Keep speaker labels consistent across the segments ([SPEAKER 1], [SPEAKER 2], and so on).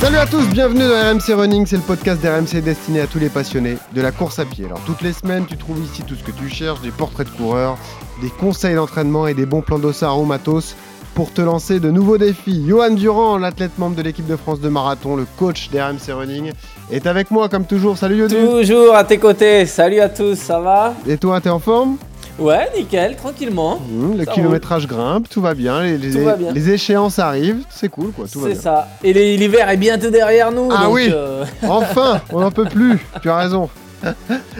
[SPEAKER 1] Salut à tous, bienvenue dans RMC Running, c'est le podcast d'RMC destiné à tous les passionnés de la course à pied. Alors toutes les semaines, tu trouves ici tout ce que tu cherches, des portraits de coureurs, des conseils d'entraînement et des bons plans d'ossard au matos pour te lancer de nouveaux défis. Johan Durand, l'athlète membre de l'équipe de France de marathon, le coach d'RMC Running, est avec moi comme toujours. Salut Yodu
[SPEAKER 2] Toujours à tes côtés, salut à tous, ça va?
[SPEAKER 1] Et toi, t'es en forme?
[SPEAKER 2] Ouais, nickel, tranquillement.
[SPEAKER 1] Mmh, Le
[SPEAKER 2] Ça
[SPEAKER 1] kilométrage grimpe, tout va bien, les, les-
[SPEAKER 2] Tout va bien.
[SPEAKER 1] les échéances arrivent, c'est cool quoi, tout va
[SPEAKER 2] C'est
[SPEAKER 1] bien.
[SPEAKER 2] ça. Et l'hiver est bientôt derrière nous.
[SPEAKER 1] Ah
[SPEAKER 2] donc,
[SPEAKER 1] oui.
[SPEAKER 2] euh,
[SPEAKER 1] Enfin, on n'en peut plus, tu as raison.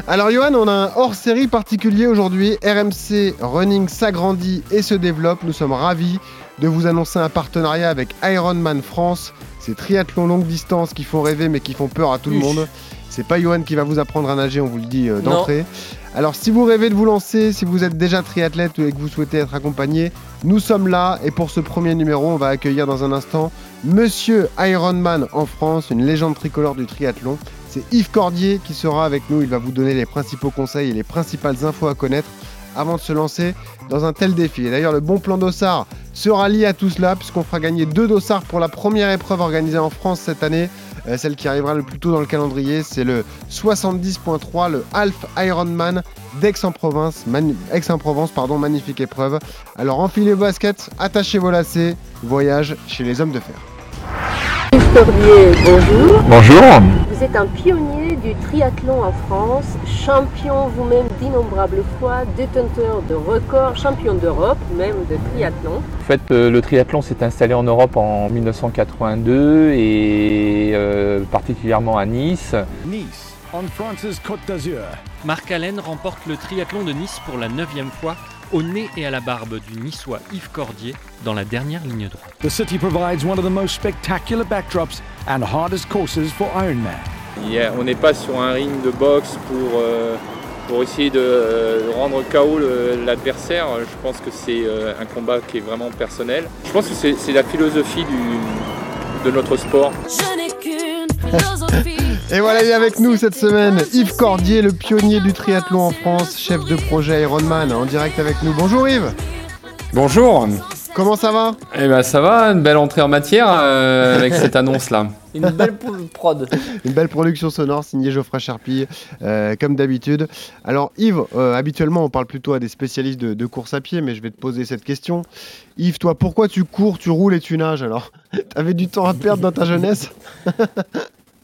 [SPEAKER 1] Alors Johan, on a un hors-série particulier aujourd'hui. RMC Running s'agrandit et se développe. Nous sommes ravis de vous annoncer un partenariat avec Ironman France. Ces triathlons longue distance qui font rêver mais qui font peur à tout le monde. C'est pas Johan qui va vous apprendre à nager, on vous le dit euh, d'entrée. Alors si vous rêvez de vous lancer, si vous êtes déjà triathlète et que vous souhaitez être accompagné, nous sommes là et pour ce premier numéro, on va accueillir dans un instant Monsieur Ironman en France, une légende tricolore du triathlon. C'est Yves Cordier qui sera avec nous. Il va vous donner les principaux conseils et les principales infos à connaître avant de se lancer dans un tel défi. Et d'ailleurs, le bon plan d'Ossard sera lié à tout cela, puisqu'on fera gagner deux dossards pour la première épreuve organisée en France cette année. Euh, celle qui arrivera le plus tôt dans le calendrier, c'est le 70.3, le Half Ironman d'Aix-en-Provence. Aix-en-Provence, pardon, magnifique épreuve. Alors enfilez vos baskets, attachez vos lacets, voyage chez les hommes de fer.
[SPEAKER 3] Yves Cordier, bonjour.
[SPEAKER 4] Bonjour.
[SPEAKER 3] Vous êtes un pionnier du triathlon en France, champion vous-même d'innombrables fois, détenteur de records, champion d'Europe même de triathlon.
[SPEAKER 4] En fait, euh, le triathlon s'est installé en Europe en 1982 et euh, particulièrement à Nice.
[SPEAKER 5] Nice, on France's Côte d'Azur.
[SPEAKER 6] Marc Allen remporte le triathlon de Nice pour la neuvième fois au nez et à la barbe du niçois Yves Cordier dans la dernière ligne droite.
[SPEAKER 5] The city provides one of the most spectacular backdrops and hardest courses for Ironman.
[SPEAKER 7] On n'est pas sur un ring de boxe pour, euh, pour essayer de euh, rendre KO l'adversaire. Je pense que c'est euh, un combat qui est vraiment personnel. Je pense que c'est la philosophie du- de notre sport.
[SPEAKER 1] Et voilà, il est avec nous cette semaine Yves Cordier, le pionnier du triathlon en France, chef de projet Ironman, en direct avec nous. Bonjour Yves,
[SPEAKER 4] Bonjour.
[SPEAKER 1] comment ça va?
[SPEAKER 4] Eh ben ça va, une belle entrée en matière euh, avec cette annonce là.
[SPEAKER 2] Une belle prod.
[SPEAKER 1] Une belle production sonore signée Geoffrey Charpie, euh, comme d'habitude. Alors Yves, euh, habituellement on parle plutôt à des spécialistes de, de course à pied, mais je vais te poser cette question. Yves, toi, pourquoi tu cours, tu roules et tu nages alors? T'avais du temps à perdre dans ta jeunesse?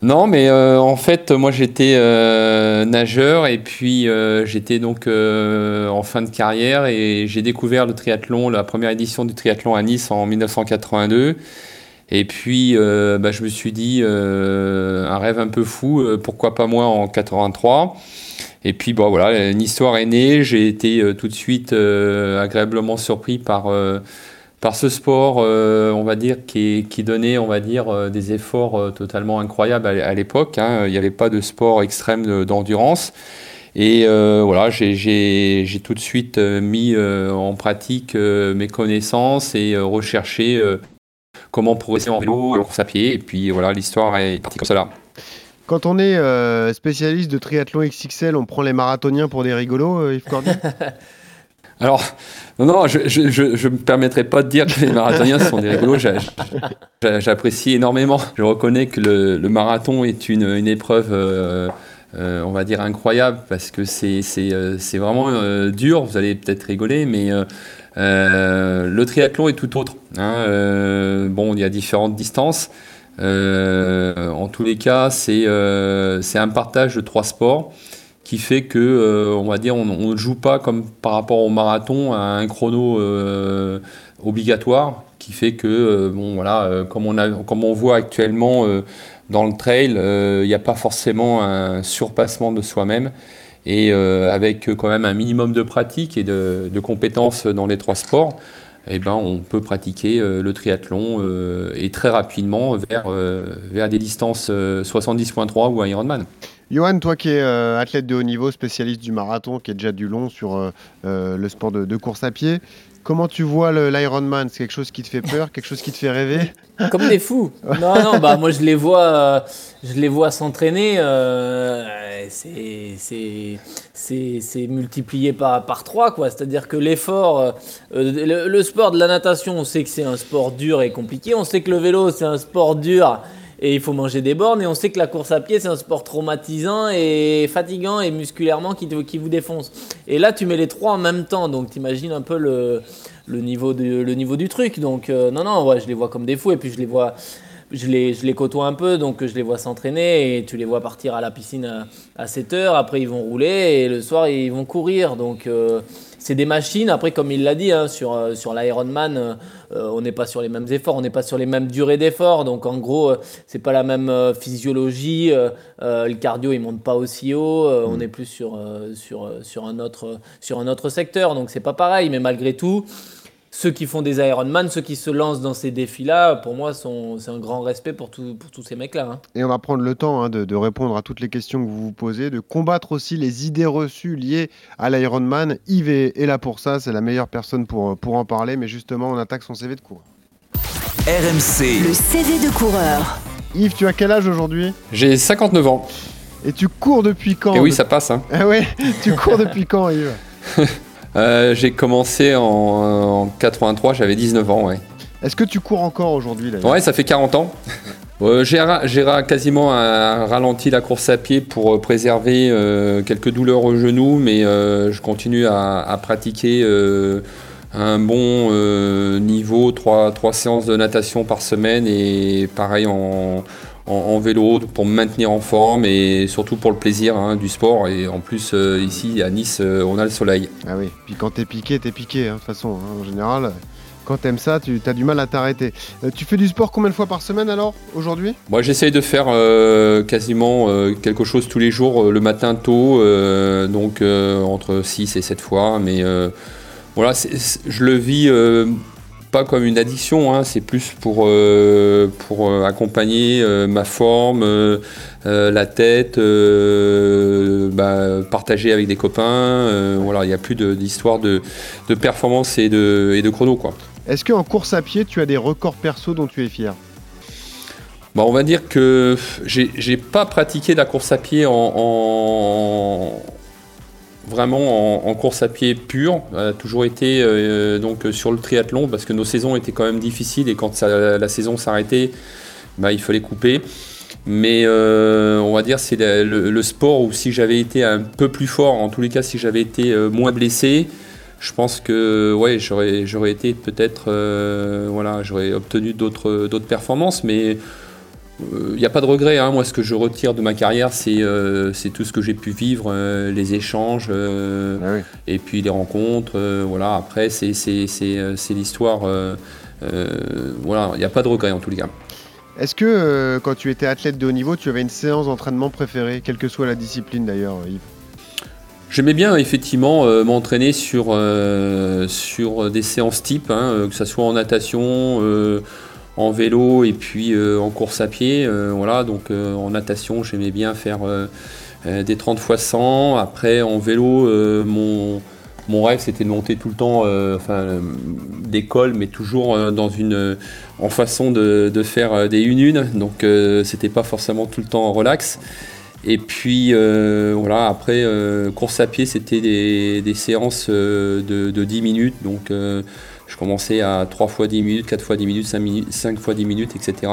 [SPEAKER 4] Non, mais euh, en fait, moi j'étais euh, nageur et puis euh, j'étais donc en fin de carrière et j'ai découvert le triathlon, la première édition du triathlon à Nice en 1982. Et puis bah, je me suis dit, un rêve un peu fou, pourquoi pas moi en 83 Et puis bon, voilà, une histoire est née, j'ai été tout de suite agréablement surpris par par ce sport, euh, on va dire, qui, qui donnait, on va dire, euh, des efforts euh, totalement incroyables à, à l'époque. hein. Il n'y avait pas de sport extrême de- d'endurance. Et euh, voilà, j'ai- tout de suite mis euh, en pratique euh, mes connaissances et euh, recherché euh, comment progresser en vélo, en course à pied. Et puis voilà, l'histoire est partie comme cela.
[SPEAKER 1] Quand on est euh, spécialiste de triathlon XXL, on prend les marathoniens pour des rigolos, euh, Yves Cordier?
[SPEAKER 4] Alors, non, non, je ne me permettrai pas de dire que les marathoniens sont des rigolos. J'a- j'a- J'apprécie énormément. Je reconnais que le, marathon est une, épreuve, euh, euh, on va dire, incroyable parce que c'est euh, vraiment dur. Vous allez peut-être rigoler, mais le triathlon est tout autre. hein. Bon, il y a différentes distances. En tous les cas, c'est un partage de trois sports fait que, euh, on va dire, on ne joue pas comme par rapport au marathon à un chrono euh, obligatoire, qui fait que, euh, bon, voilà, comme, on voit actuellement dans le trail, il n'y a pas forcément un surpassement de soi-même. Et avec quand même un minimum de pratique et de, compétences dans les trois sports, eh ben, on peut pratiquer le triathlon et très rapidement vers, vers des distances euh, 70.3 ou Ironman.
[SPEAKER 1] Johan, toi qui es euh, athlète de haut niveau, spécialiste du marathon, qui est déjà du long sur euh, euh, le sport de, course à pied, comment tu vois l'Ironman? C'est quelque chose qui te fait peur, quelque chose qui te fait rêver?
[SPEAKER 2] Comme des fous. Non, non, bah moi je les vois, je les vois s'entraîner. c'est, multiplié par par trois quoi. C'est-à-dire que l'effort, le, le sport de la natation, on sait que c'est un sport dur et compliqué. On sait que le vélo c'est un sport dur et il faut manger des bornes. Et on sait que la course à pied c'est un sport traumatisant et fatigant et musculairement qui, te- qui vous défonce. Et là tu mets les trois en même temps, donc t'imagines un peu le le niveau, de, le niveau du truc. Donc, euh, non, non, ouais, je les vois comme des fous. Et puis, je les vois, je les, je les côtoie un peu. Donc, je les vois s'entraîner. Et tu les vois partir à la piscine à, à 7 heures. Après, ils vont rouler. Et le soir, ils vont courir. Donc, euh, c'est des machines. Après, comme il l'a dit, hein, sur, euh, sur l'Ironman, euh, euh, on n'est pas sur les mêmes efforts. On n'est pas sur les mêmes durées d'efforts. Donc, en gros, euh, c'est pas la même euh, physiologie. euh, euh, le cardio, il monte pas aussi haut. euh, On est plus sur, euh, sur, sur, un autre, sur un autre secteur. Donc, c'est pas pareil. Mais malgré tout, ceux qui font des Ironman, ceux qui se lancent dans ces défis-là, pour moi, c'est un grand respect pour, tout- pour tous ces mecs-là. hein.
[SPEAKER 1] Et on va prendre le temps hein, de, de répondre à toutes les questions que vous vous posez, de combattre aussi les idées reçues liées à l'Ironman. Yves est, est là pour ça, c'est la meilleure personne pour, pour en parler, mais justement, on attaque son CV de cours.
[SPEAKER 8] RMC.
[SPEAKER 9] Le CV de coureur.
[SPEAKER 1] Yves, tu as quel âge aujourd'hui?
[SPEAKER 4] J'ai 59 ans.
[SPEAKER 1] Et tu cours depuis quand?
[SPEAKER 4] Et oui, ça passe. hein.
[SPEAKER 1] Ah ouais, tu cours depuis quand, Yves?
[SPEAKER 4] Euh, j'ai commencé en, en 83, j'avais 19 ans, ouais.
[SPEAKER 1] Est-ce que tu cours encore aujourd'hui
[SPEAKER 4] Ouais, ça fait 40 ans. Euh, j'ai quasiment euh, ralenti la course à pied pour euh, préserver euh, quelques douleurs au genou, mais euh, je continue à, à pratiquer euh, un bon euh, niveau, trois, trois séances de natation par semaine et pareil en, en- en vélo pour me maintenir en forme et surtout pour le plaisir hein, du sport. Et en plus, euh, ici à Nice, euh, on a le soleil.
[SPEAKER 1] Ah oui, puis quand t'es piqué, t'es piqué, hein, de toute façon, hein, en général. Quand t'aimes ça, tu as du mal à t'arrêter. Euh, tu fais du sport combien de fois par semaine alors, aujourd'hui?
[SPEAKER 4] Moi, j'essaye de faire quasiment quelque chose tous les jours, le matin tôt, donc entre 6 et 7 fois. Mais voilà, je le vis pas comme une addiction, hein, c'est plus pour, euh, pour euh, accompagner euh, ma forme, euh, la tête, bah, partager avec des copains. voilà, il n'y a plus d'histoire de, de performance et de, et de chrono, quoi.
[SPEAKER 1] Est-ce qu'en course à pied, tu as des records perso dont tu es fier?
[SPEAKER 4] Bah, on va dire que j'ai j'ai pas pratiqué la course à pied en, en- vraiment en, course à pied pure. A toujours été euh, donc sur le triathlon parce que nos saisons étaient quand même difficiles et quand la saison s'arrêtait, bah, il fallait couper. Mais euh, on va dire c'est le, sport où si j'avais été un peu plus fort, en tous les cas si j'avais été euh, moins blessé, je pense que ouais j'aurais j'aurais été peut-être voilà j'aurais obtenu d'autres d'autres performances, mais il n'y a pas de regret. hein. Moi, ce que je retire de ma carrière, c'est euh, tout ce que j'ai pu vivre, euh, les échanges, euh,
[SPEAKER 1] Ah
[SPEAKER 4] et puis les rencontres. euh, voilà. Après, c'est euh, l'histoire. euh, euh, voilà, il n'y a pas de regret en tous les cas.
[SPEAKER 1] Est-ce que euh, quand tu étais athlète de haut niveau, tu avais une séance d'entraînement préférée, quelle que soit la discipline d'ailleurs, Yves?
[SPEAKER 4] J'aimais bien effectivement euh, m'entraîner sur, euh, sur des séances type, hein, euh, que ce soit en natation, euh, en vélo et puis euh, en course à pied. euh, voilà, donc euh, en natation, j'aimais bien faire des 30 x 100. Après, en vélo, mon, mon rêve c'était de monter tout le temps, enfin, d'école, mais toujours dans une, en façon de, faire des 1-1. Donc, euh, c'était pas forcément tout le temps relax. Et puis voilà, après, course à pied, c'était des, des séances de, de 10 minutes. Donc je commençais à 3 fois 10 minutes, 4 fois 10 minutes, 5, minutes, 5 fois 10 minutes, etc.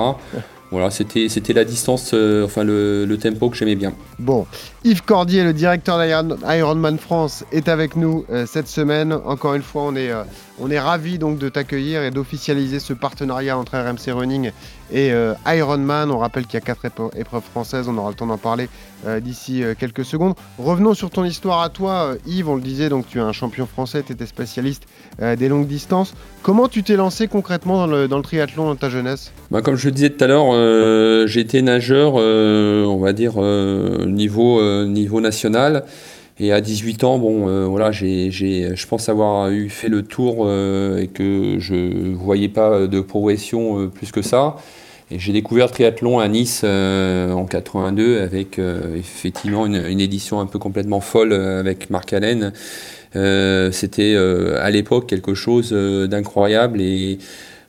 [SPEAKER 4] Voilà, c'était la distance, euh, enfin le, tempo que j'aimais bien.
[SPEAKER 1] Bon, Yves Cordier, le directeur d'Iron- Ironman France, est avec nous euh, cette semaine. Encore une fois, on est, euh, on est ravis donc de t'accueillir et d'officialiser ce partenariat entre RMC Running et euh, Ironman. On rappelle qu'il y a quatre épreuves françaises, on aura le temps d'en parler euh, d'ici euh, quelques secondes. Revenons sur ton histoire à toi, Yves. On le disait, donc tu es un champion français, tu étais spécialiste des longues distances. Comment tu t'es lancé concrètement dans le, triathlon dans ta jeunesse?
[SPEAKER 4] Bah, comme je le disais tout à l'heure, été nageur, on va dire, niveau national. Et à 18 ans, bon, euh, voilà, je pense avoir eu fait le tour euh, et que je voyais pas de progression euh, plus que ça. Et j'ai découvert triathlon à Nice en 82 avec effectivement une, une, édition un peu complètement folle avec Marc Allen. C'était à l'époque quelque chose d'incroyable et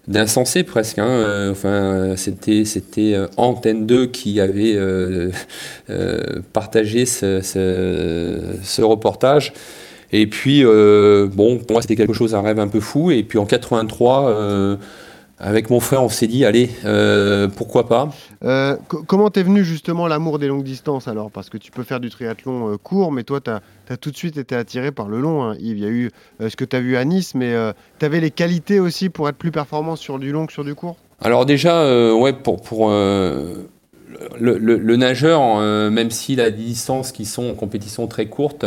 [SPEAKER 4] d'insensé presque. Hein. Euh, enfin, c'était c'était euh, Antenne 2 qui avait euh, partagé ce, ce, reportage. Et puis, bon, pour moi, c'était quelque chose, un rêve un peu fou. Et puis en 83, avec mon frère, on s'est dit, allez, euh, pourquoi pas
[SPEAKER 1] euh, Comment t'es venu justement l'amour des longues distances alors? Parce que tu peux faire du triathlon euh, court, mais toi, tu as, tout de suite été attiré par le long. Hein. Il y a eu ce que tu as vu à Nice, mais tu avais les qualités aussi pour être plus performant sur du long que sur du court?
[SPEAKER 4] Alors déjà, ouais, pour, pour le, le, nageur, même s'il a des distances qui sont en compétition très courtes,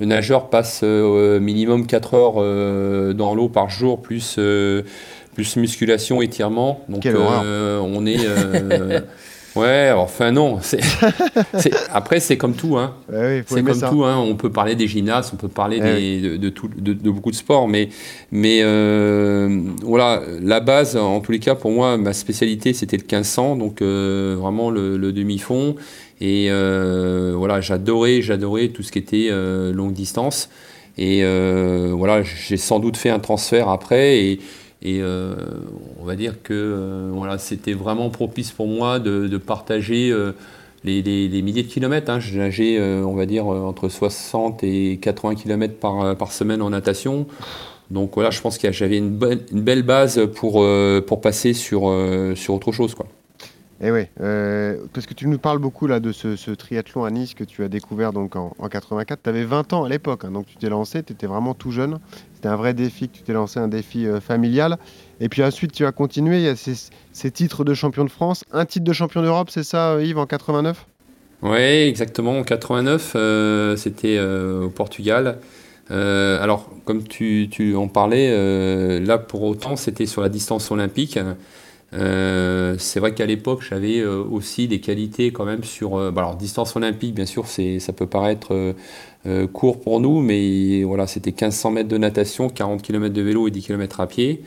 [SPEAKER 4] le nageur passe minimum 4 heures dans l'eau par jour, plus plus musculation, étirement. Donc euh, on est. Euh, ouais, enfin non. Après, c'est comme tout. Hein. c'est comme tout. Hein. On peut parler des gymnastes, on peut parler des, de, tout, de, beaucoup de sports, mais, mais euh, voilà, la base, en tous les cas, pour moi, ma spécialité, c'était le 1500, donc vraiment le, le demi-fond. Et voilà, j'adorais, j'adorais tout ce qui était longue distance. Et voilà, j'ai sans doute fait un transfert après. Et, et euh, on va dire que euh, voilà, c'était vraiment propice pour moi de, partager euh, les, milliers de kilomètres. Hein. J'ai nagé, on va dire, entre 60 et 80 kilomètres par, semaine en natation. Donc voilà, je pense que j'avais une, belle base pour, pour passer sur, sur autre chose. Quoi.
[SPEAKER 1] Et eh oui, parce que tu nous parles beaucoup là de ce, triathlon à Nice que tu as découvert donc en, 84. Tu avais 20 ans à l'époque, hein, donc tu t'es lancé, tu étais vraiment tout jeune un vrai défi que tu t'es lancé, un défi euh, familial. Et puis ensuite, tu as continué. Il y a ces, titres de champion de France, un titre de champion d'Europe, c'est ça, euh, Yves, en 89
[SPEAKER 4] Oui, exactement. En 89, euh, c'était au Portugal. alors, comme tu, en parlais, là pour autant, c'était sur la distance olympique. C'est vrai qu'à l'époque, j'avais aussi des qualités quand même sur. Bah, alors, distance olympique, bien sûr, ça peut paraître euh, court pour nous, mais voilà, c'était 1500 mètres de natation, 40 km de vélo et 10 km à pied.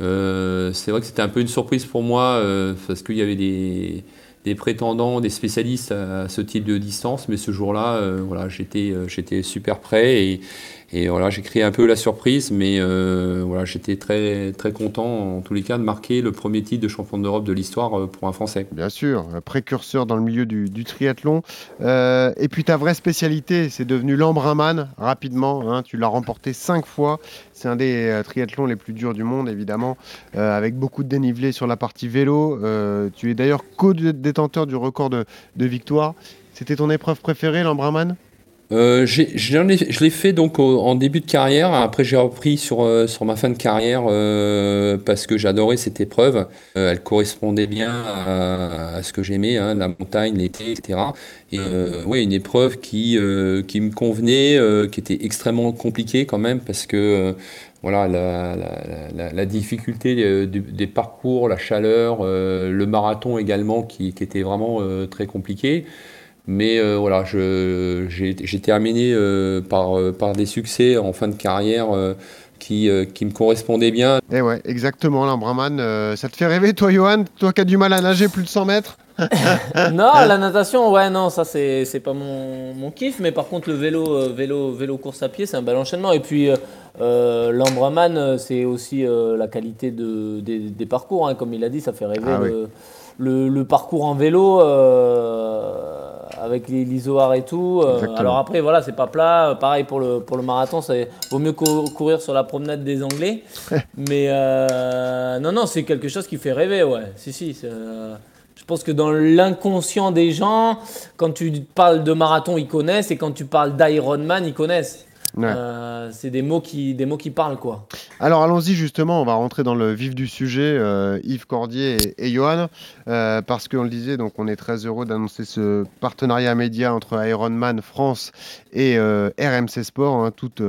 [SPEAKER 4] Euh, c'est vrai que c'était un peu une surprise pour moi euh, parce qu'il y avait des, prétendants, des spécialistes à, ce type de distance, mais ce jour-là, voilà, j'étais, j'étais super prêt et, et voilà, j'ai créé un peu la surprise, mais euh, voilà, j'étais très, très content en tous les cas de marquer le premier titre de champion d'Europe de l'histoire euh, pour un Français.
[SPEAKER 1] Bien sûr, précurseur dans le milieu du, triathlon. Euh, et puis ta vraie spécialité, c'est devenu l'embrunman rapidement. Hein, tu l'as remporté cinq fois. C'est un des triathlons les plus durs du monde, évidemment, avec beaucoup de dénivelé sur la partie vélo. tu es d'ailleurs co-détenteur du record de, de victoire. C'était ton épreuve préférée, l'embrunman
[SPEAKER 4] euh, je l'ai fait donc en début de carrière. Après, j'ai repris sur, euh, sur ma fin de carrière euh, parce que j'adorais cette épreuve. elle correspondait bien à, ce que j'aimais, hein, la montagne, l'été, etc. Et oui, une épreuve qui, qui me convenait, qui était extrêmement compliquée quand même parce que voilà, la, difficulté des, parcours, la chaleur, le marathon également qui était vraiment très compliqué. Mais euh, voilà, j'ai terminé euh, par, euh, par des succès en fin de carrière qui, qui, me correspondaient bien.
[SPEAKER 1] Et eh ouais, exactement, l'Ambraman. ça te fait rêver, toi, Johan? Toi qui as du mal à nager plus de 100 mètres?
[SPEAKER 2] Non, la natation, ouais, non, ça, c'est pas mon, mon, kiff. Mais par contre, le vélo, vélo, vélo course à pied, c'est un bel enchaînement. Et puis, l'Ambraman, c'est aussi la qualité de, des, parcours. Hein. Comme il a dit, ça fait rêver. Ah le, le, parcours en vélo avec l'isoar et tout. Euh, alors après, voilà, c'est pas plat. Pareil pour le, pour le marathon, ça vaut mieux courir sur la promenade des Anglais. Mais euh, non, non, c'est quelque chose qui fait rêver, ouais. Si, si. Euh, je pense que dans l'inconscient des gens, quand tu parles de marathon, ils connaissent, et quand tu parles d'Ironman, ils connaissent. Euh, c'est des mots qui des mots qui parlent quoi.
[SPEAKER 1] Alors allons-y justement, on va rentrer dans le vif du sujet, euh, Yves Cordier et, Johan, euh, parce qu'on le disait, donc on est très heureux d'annoncer ce partenariat média entre Ironman France et RMC Sport, hein, toute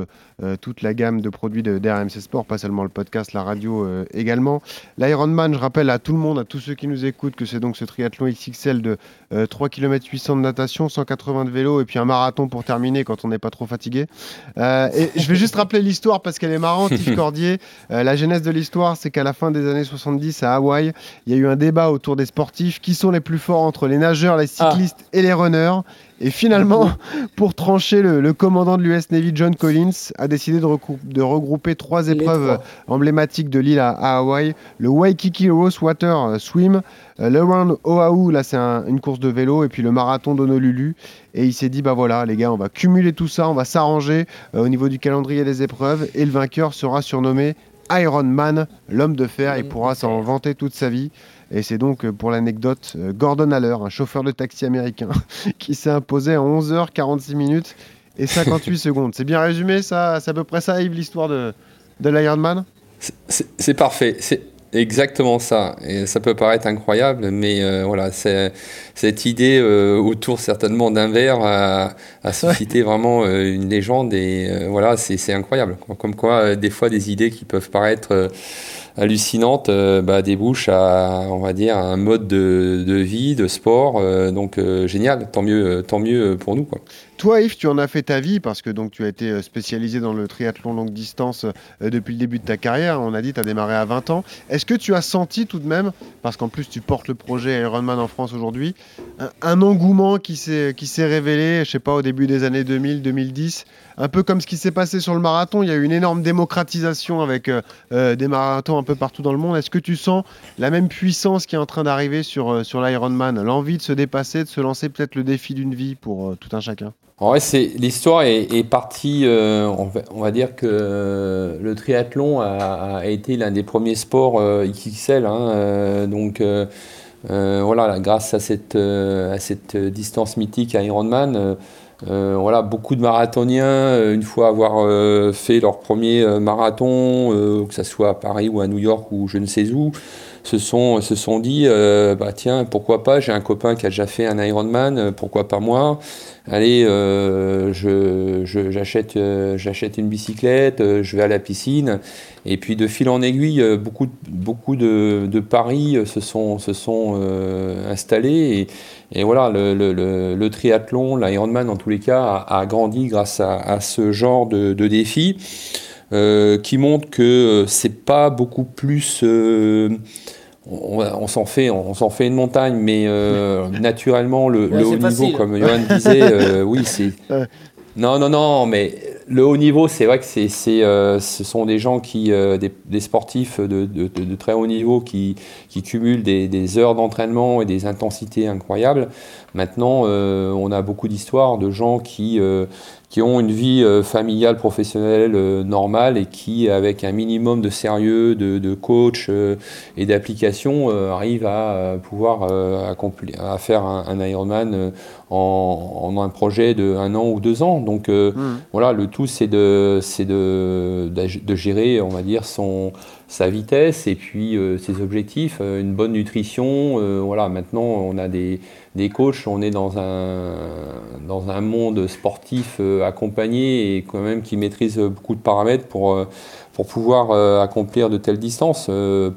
[SPEAKER 1] toute la gamme de produits d'RMC Sport, pas seulement le podcast, la radio également. L'Ironman, je rappelle à tout le monde, à tous ceux qui nous écoutent, que c'est donc ce triathlon XXL de 3 km 800 de natation, 180 de vélo et puis un marathon pour terminer quand on n'est pas trop fatigué. Euh, et je vais juste rappeler l'histoire parce qu'elle est marrante, Yves Cordier. Euh, la genèse de l'histoire, c'est qu'à la fin des années 70 à Hawaï, il y a eu un débat autour des sportifs. Qui sont les plus forts entre les nageurs, les cyclistes et les runners et finalement, pour trancher, le, commandant de l'US Navy, John Collins, a décidé de, regrouper trois épreuves emblématiques de l'île à, Hawaï. Le Waikiki Rose Water Swim, euh, le Round Oahu, là c'est une course de vélo, et puis le marathon d'Honolulu. Et il s'est dit, bah voilà les gars, on va cumuler tout ça, on va s'arranger euh, au niveau du calendrier des épreuves, et le vainqueur sera surnommé Iron Man, l'homme de fer. Il pourra s'en vanter toute sa vie. Et c'est donc, euh, pour l'anecdote, euh, Gordon Haller, un chauffeur de taxi américain, qui s'est imposé en 11h46 minutes et 58 secondes. C'est bien résumé, ça C'est à peu près ça, Yves, l'histoire de, de l'Ironman
[SPEAKER 4] C'est parfait. C'est exactement ça. Et ça peut paraître incroyable, mais euh, voilà, cette idée autour certainement d'un verre a, suscité vraiment une légende. Et voilà, c'est incroyable. Comme quoi, des fois, des idées qui peuvent paraître hallucinante euh, bah, débouche à, on va dire, un mode de, de vie, de sport. Euh, donc euh, génial, tant mieux, tant mieux pour nous.
[SPEAKER 1] Toi, Yves, tu en as fait ta vie parce que donc tu as été spécialisé dans le triathlon longue distance depuis le début de ta carrière. On a dit tu as démarré à 20 ans. Est-ce que tu as senti tout de même, parce qu'en plus tu portes le projet Ironman en France aujourd'hui, un, engouement qui s'est révélé, je sais pas, au début des années 2000, 2010 un peu comme ce qui s'est passé sur le marathon, il y a eu une énorme démocratisation avec des marathons peu partout dans le monde. Est-ce que tu sens la même puissance qui est en train d'arriver sur, euh, sur l'Ironman? L'envie de se dépasser, de se lancer peut-être le défi d'une vie pour euh, tout un chacun?
[SPEAKER 4] En vrai, c'est l'histoire est, partie. Euh, on, va, dire que le triathlon a, été l'un des premiers sports XXL. Hein, donc voilà, grâce à cette, à cette distance mythique à Ironman, euh, voilà, beaucoup de marathoniens, euh, une fois avoir euh, fait leur premier marathon, que ce soit à Paris ou à New York ou je ne sais où, se sont, se sont dit bah tiens, pourquoi pas, j'ai un copain qui a déjà fait un Ironman, pourquoi pas moi Allez, je, j'achète, j'achète une bicyclette, je vais à la piscine. Et puis de fil en aiguille, beaucoup, beaucoup de, de paris se sont, se sont installés. Et, voilà, le, le, le, triathlon, l'Ironman en tous les cas, a, grandi grâce à, ce genre de, de défi euh, qui montre que euh, c'est pas beaucoup plus. Euh, on, s'en fait, on s'en fait une montagne, mais naturellement le, haut niveau, comme Johan disait, oui, c'est. Non, non, non, mais le haut niveau, c'est vrai que c'est, euh, ce sont des gens qui, euh, des, sportifs de, très haut niveau qui, qui cumulent des, heures d'entraînement et des intensités incroyables. Maintenant, euh, on a beaucoup d'histoires de gens qui, qui ont une vie familiale, professionnelle normale et qui, avec un minimum de sérieux, de, coach et d'application, arrivent à pouvoir accomplir, à faire un, un Ironman en, un projet de un an ou deux ans. Donc euh, hmm. voilà, le tout c'est de, de, de, gérer, on va dire, son, sa vitesse et puis euh, ses objectifs, euh, une bonne nutrition. voilà, maintenant on a des, des coachs, on est dans un, dans un monde sportif accompagné et quand même qui maîtrise beaucoup de paramètres pour pour pouvoir accomplir de telles distances.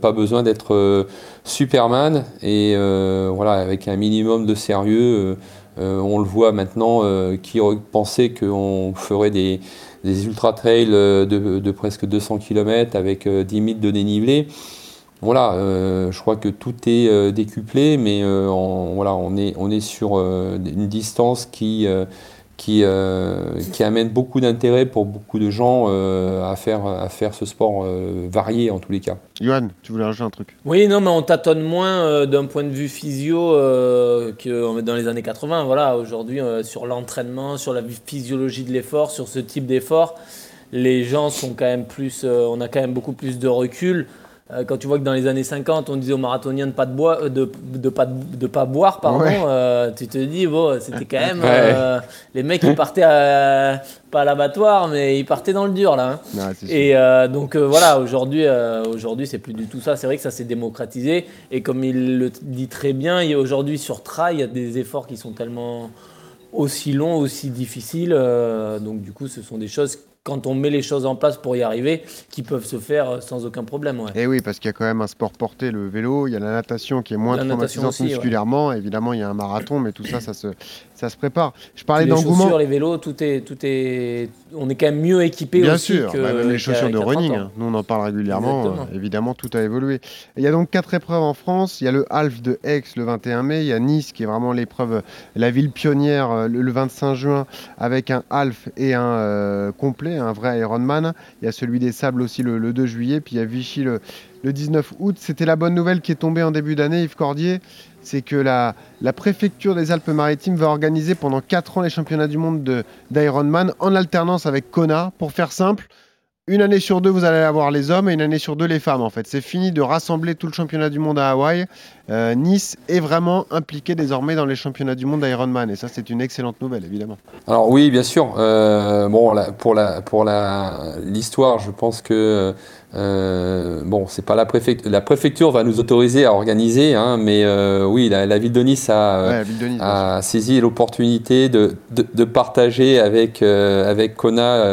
[SPEAKER 4] pas besoin d'être Superman et voilà avec un minimum de sérieux. Euh, on le voit maintenant, euh, qui pensait qu'on ferait des, ultra-trails euh, de, presque 200 km avec 10 000 de dénivelé. Voilà, je crois que tout est décuplé, mais voilà, on, est, on est sur une distance qui qui, euh, qui amène beaucoup d'intérêt pour beaucoup de gens euh, à, faire, à faire ce sport euh, varié en tous les cas.
[SPEAKER 1] Johan, tu voulais rajouter un truc?
[SPEAKER 2] Oui, non, mais on tâtonne moins d'un point de vue physio que dans les années 80. Voilà, aujourd'hui, sur l'entraînement, sur la physiologie de l'effort, sur ce type d'effort, les gens sont quand même plus. on a quand même beaucoup plus de recul. Euh, quand tu vois que dans les années 50, on disait aux marathoniens de pas de boire, euh, de, de, pas de, pas boire, pardon, euh, tu te dis bon, c'était quand même les mecs ils partaient à, pas à l'abattoir, mais ils partaient dans le dur là. Hein. et donc voilà, aujourd'hui, aujourd'hui c'est plus du tout ça. C'est vrai que ça s'est démocratisé et comme il le dit très bien, aujourd'hui sur trail, il y a des efforts qui sont tellement aussi longs, aussi difficiles. donc du coup, ce sont des choses quand on met les choses en place pour y arriver, qui peuvent se faire euh, sans aucun problème. Ouais.
[SPEAKER 1] Et oui, parce qu'il y a quand même un sport porté, le vélo, il y a la natation qui est moins
[SPEAKER 2] La
[SPEAKER 1] traumatisante
[SPEAKER 2] aussi, ouais.
[SPEAKER 1] musculairement, évidemment il y a un marathon, mais tout ça, ça se, ça se prépare. Je parlais
[SPEAKER 2] les
[SPEAKER 1] d'engouement.
[SPEAKER 2] chaussures, les vélos, tout est, tout est, on est quand même mieux équipé
[SPEAKER 1] Bien
[SPEAKER 2] aussi
[SPEAKER 1] sûr,
[SPEAKER 2] que
[SPEAKER 1] bah, même les chaussures de
[SPEAKER 2] qu'à 30
[SPEAKER 1] running, hein. nous on en parle régulièrement, euh, évidemment tout a évolué. Il y a donc quatre épreuves en France, il y a le Half de Aix le 21 mai, il y a Nice qui est vraiment l'épreuve, la ville pionnière euh, le, le 25 juin avec un Half et un euh, complet, un vrai Ironman. Il y a celui des Sables aussi le, le 2 juillet, puis il y a Vichy le, le 19 août. C'était la bonne nouvelle qui est tombée en début d'année, Yves Cordier, c'est que la, préfecture des Alpes-Maritimes va organiser pendant 4 ans les championnats du monde de- d'Ironman en alternance avec Kona. Pour faire simple, une année sur deux, vous allez avoir les hommes et une année sur deux, les femmes. En fait, c'est fini de rassembler tout le championnat du monde à Hawaï. Euh, nice est vraiment impliqué désormais dans les championnats du monde d'Ironman. Et ça, c'est une excellente nouvelle, évidemment.
[SPEAKER 4] Alors oui, bien sûr. Euh, bon, la- pour la pour la l'histoire, je pense que euh, bon, c'est pas la préfecture. La préfecture va nous autoriser à organiser, hein, mais oui, la, la ville de Nice a,
[SPEAKER 1] Ouais, la ville de Nice,
[SPEAKER 4] a saisi l'opportunité de, de, de partager avec avec Kona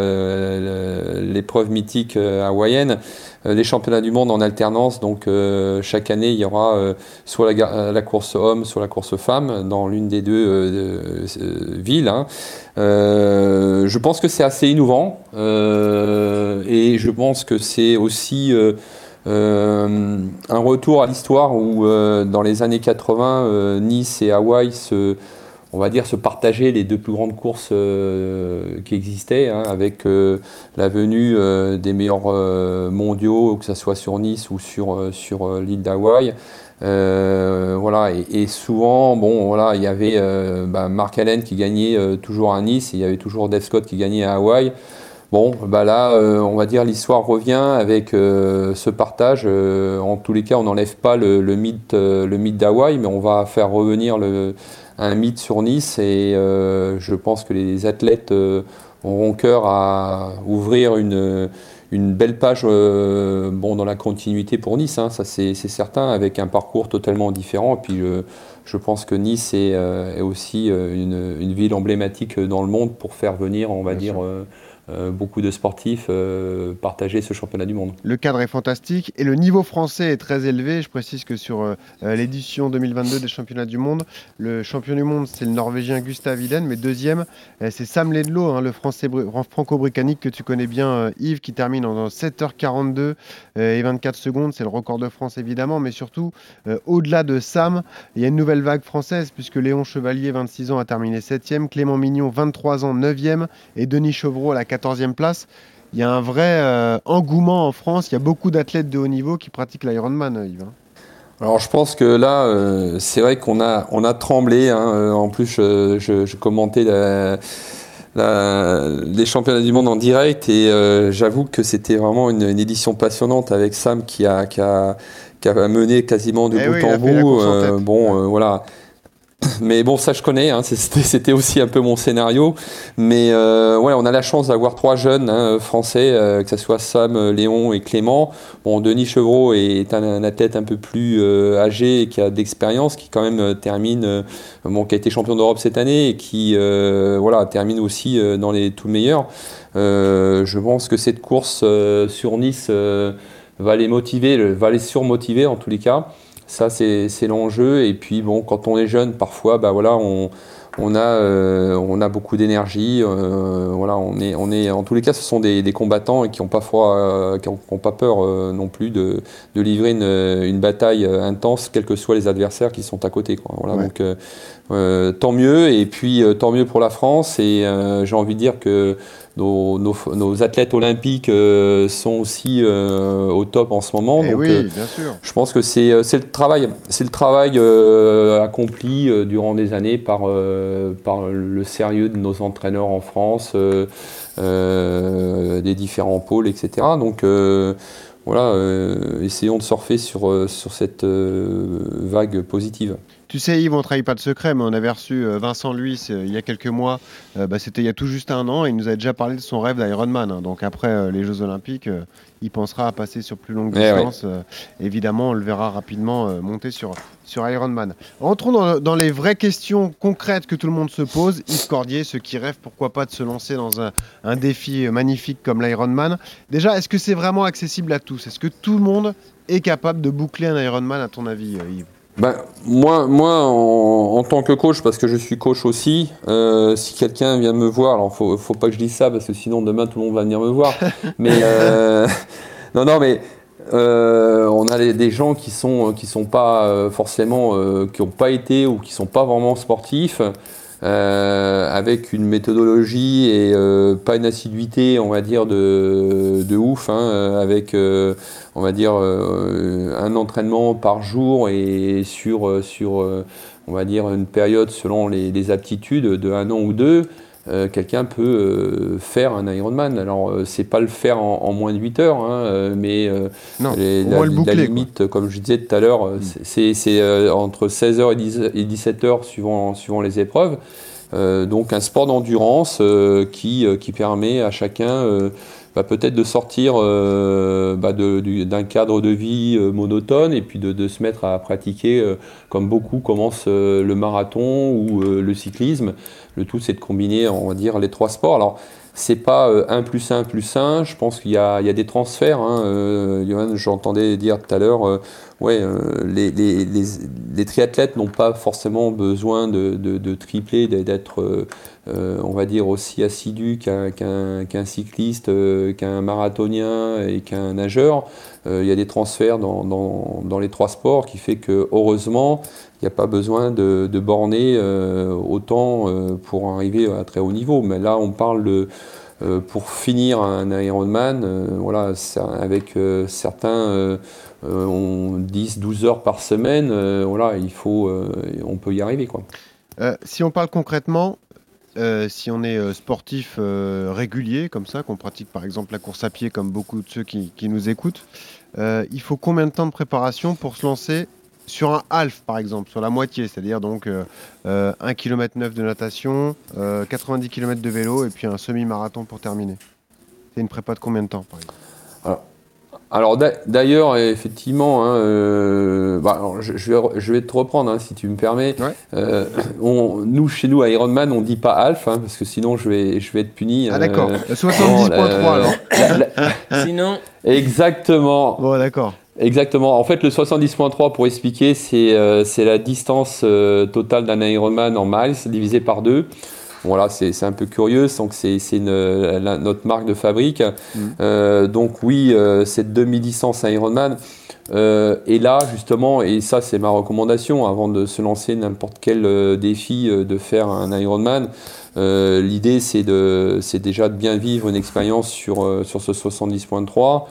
[SPEAKER 4] l'épreuve mythique hawaïenne. Euh, Les championnats du monde en alternance, donc euh, chaque année il y aura euh, soit la, course homme, soit la course femme dans l'une des deux euh, euh, villes. hein. Euh, je pense que c'est assez innovant euh, et je pense que c'est aussi euh, euh, un retour à l'histoire où euh, dans les années 80, euh, Nice et Hawaï se, on va dire, se partageaient les deux plus grandes courses euh, qui existaient, hein, avec euh, la venue euh, des meilleurs mondiaux, que ce soit sur Nice ou sur, l'île d'Hawaï. Voilà, et, souvent, bon, voilà, il y avait bah, Mark Allen qui gagnait toujours à Nice, et il y avait toujours Dave Scott qui gagnait à Hawaï. Bon, bah là, on va dire l'histoire revient avec ce partage. En tous les cas, on n'enlève pas le mythe d'Hawaï, mais on va faire revenir le, un mythe sur Nice. Et euh, je pense que les athlètes euh, auront cœur à ouvrir une, une belle page euh, bon, dans la continuité pour Nice, hein, ça c'est certain, avec un parcours totalement différent. Et puis je pense que Nice est, euh, est aussi euh, une, une ville emblématique dans le monde pour faire venir, on va
[SPEAKER 1] Bien
[SPEAKER 4] dire, beaucoup de sportifs euh, partager ce championnat du monde.
[SPEAKER 1] Le cadre est fantastique et le niveau français est très élevé. Je précise que sur euh, euh, l'édition 2022 des championnats du monde, le champion du monde, c'est le Norvégien Gustav Iden, mais deuxième, euh, c'est Sam Ledlow, hein, le français bri- franco-britannique que tu connais bien, euh, Yves, qui termine en 7h42 euh, et 24 secondes. C'est le record de France, évidemment, mais surtout, euh, au-delà de Sam, il y a une nouvelle vague française, puisque Léon Chevalier, 26 ans, a terminé 7e, Clément Mignon, 23 ans, 9e, et Denis Chevreau à la 14e place. Il y a un vrai euh, engouement en France. Il y a beaucoup d'athlètes de haut niveau qui pratiquent l'Ironman, Yves. hein.
[SPEAKER 4] Alors je pense que là, euh, c'est vrai qu'on a, on a tremblé. hein. Euh, En plus, je, je- je commentais la- la- les championnats du monde en direct et euh, j'avoue que c'était vraiment une, une édition passionnante avec Sam qui a, qui a, qui a mené quasiment de
[SPEAKER 1] Eh
[SPEAKER 4] bout
[SPEAKER 1] oui,
[SPEAKER 4] en bout. bon, voilà. Mais bon, ça je connais, hein, c'était aussi un peu mon scénario. Mais euh, ouais, on a la chance d'avoir trois jeunes hein, français, euh, que ce soit Sam, euh, Léon et Clément. Bon, Denis Chevreau est un, un athlète un peu plus euh, âgé et qui a d'expérience, qui quand même euh, termine, euh, bon, qui a été champion d'Europe cette année et qui voilà, termine aussi dans les tout meilleurs. Je pense que cette course sur Nice va les motiver, va les surmotiver en tous les cas. Ça, c'est l'enjeu. Et puis, bon, quand on est jeune, parfois, bah voilà, on, on, a, euh, on a beaucoup d'énergie. euh, voilà, on est, on est, en tous les cas, ce sont des, des combattants et qui n'ont pas, froid, euh, qui ont, qui ont pas peur euh, non plus de, de livrer une, une bataille intense, quels que soient les adversaires qui sont à côté. Quoi. Voilà,
[SPEAKER 1] Ouais.
[SPEAKER 4] donc, tant mieux. Et puis, tant mieux pour la France. Et j'ai envie de dire que nos, nos, nos athlètes olympiques euh, sont aussi euh, au top en ce moment.
[SPEAKER 1] Eh
[SPEAKER 4] donc,
[SPEAKER 1] oui,
[SPEAKER 4] euh,
[SPEAKER 1] bien sûr.
[SPEAKER 4] je pense que c'est le travail, c'est le travail accompli durant des années par, par le sérieux de nos entraîneurs en France, des différents pôles, etc. Donc voilà, essayons de surfer sur, sur cette vague positive.
[SPEAKER 1] Tu sais, Yves, on ne trahit pas de secret, mais on avait reçu euh, Vincent Luis euh, il y a quelques mois. Euh, bah, C'était il y a tout juste un an et il nous a déjà parlé de son rêve d'Ironman. hein. Donc après les Jeux Olympiques, il pensera à passer sur plus longue
[SPEAKER 4] Eh ouais.
[SPEAKER 1] distance. Évidemment, on le verra rapidement monter sur, sur Ironman. Rentrons dans, dans les vraies questions concrètes que tout le monde se pose. Yves Cordier, ceux qui rêvent, pourquoi pas, de se lancer dans un, un défi magnifique comme l'Ironman? Déjà, est-ce que c'est vraiment accessible à tous? Est-ce que tout le monde est capable de boucler un Ironman, à ton avis, Yves?
[SPEAKER 4] Ben, moi, moi en, en tant que coach, parce que je suis coach aussi, euh, si quelqu'un vient me voir, alors faut, faut pas que je dise ça parce que sinon demain tout le monde va venir me voir. mais euh, non, non, mais euh, on a des- des gens qui sont qui sont pas euh, forcément, euh, qui ont pas été ou qui sont pas vraiment sportifs. Euh, avec une méthodologie et euh, pas une assiduité, on va dire, de, de ouf, hein, euh, avec euh, on va dire, euh, un entraînement par jour et sur, euh, sur on va dire, une période selon les, les aptitudes de un an ou deux, euh, quelqu'un peut euh, faire un Ironman. Alors, euh, c'est pas le faire en, en moins de 8 heures, hein, euh, mais euh,
[SPEAKER 1] Non,
[SPEAKER 4] les- la,
[SPEAKER 1] le
[SPEAKER 4] la
[SPEAKER 1] boucler, quoi.
[SPEAKER 4] limite, comme je disais tout à l'heure, euh, c'est c'est, euh, entre 16h et, 10 et 17h suivant, suivant les épreuves. Euh, donc un sport d'endurance euh, qui, euh, qui permet à chacun euh, bah, peut-être de sortir euh, bah, de- du- d'un cadre de vie euh, monotone et puis de, de se mettre à pratiquer euh, comme beaucoup commencent euh, le marathon ou euh, le cyclisme. Le tout c'est de combiner on va dire les trois sports. Alors c'est pas euh, 1 plus 1 plus 1, je pense qu'il y y a des transferts. Hein. Euh, Johan, j'entendais dire tout à l'heure, euh, ouais, euh, les, les, les, les triathlètes n'ont pas forcément besoin de, de, de tripler, d'être, euh, on va dire, aussi assidus qu'un cycliste, euh, qu'un marathonien et qu'un nageur. Euh, il y a des transferts dans, les trois sports qui fait que, heureusement, il n'y a pas besoin de, de borner autant pour arriver à très haut niveau. Mais là, on parle de, pour finir un Ironman, voilà, avec certains euh, ont 10-12 heures par semaine, voilà, il faut, on peut y arriver. Quoi.
[SPEAKER 1] Si on parle concrètement, euh, si on est euh, sportif euh, régulier, comme ça, qu'on pratique par exemple la course à pied, comme beaucoup de ceux qui, nous écoutent, il faut combien de temps de préparation pour se lancer sur un half, par exemple, sur la moitié, c'est-à-dire donc euh, euh, 1 km 9 de natation, euh, 90 km de vélo et puis un semi-marathon pour terminer. C'est une prépa de combien de temps, par exemple?
[SPEAKER 4] D'a- d'ailleurs, effectivement, hein, euh, bah, alors, je, je vais, re- je vais te reprendre hein, si tu me permets. Euh, on- nous, chez nous, à Ironman, on dit pas half, hein, parce que sinon je vais, je vais être puni.
[SPEAKER 1] Ah, d'accord.
[SPEAKER 4] Euh,
[SPEAKER 1] Le 70.3
[SPEAKER 4] non,
[SPEAKER 1] alors.
[SPEAKER 4] la- la-
[SPEAKER 2] Sinon,
[SPEAKER 4] Exactement.
[SPEAKER 1] Bon, d'accord.
[SPEAKER 4] Exactement. En fait, le 70.3, pour expliquer, c'est euh, la distance euh, totale d'un Ironman en miles divisé par deux. Voilà, c'est un peu curieux, donc c'est notre marque de fabrique. Euh, donc oui, euh, cette demi-distance Ironman. Euh, et là, justement, et ça c'est ma recommandation, avant de se lancer n'importe quel euh, défi euh, de faire un Ironman, l'idée c'est déjà de bien vivre une expérience sur, sur ce 70.3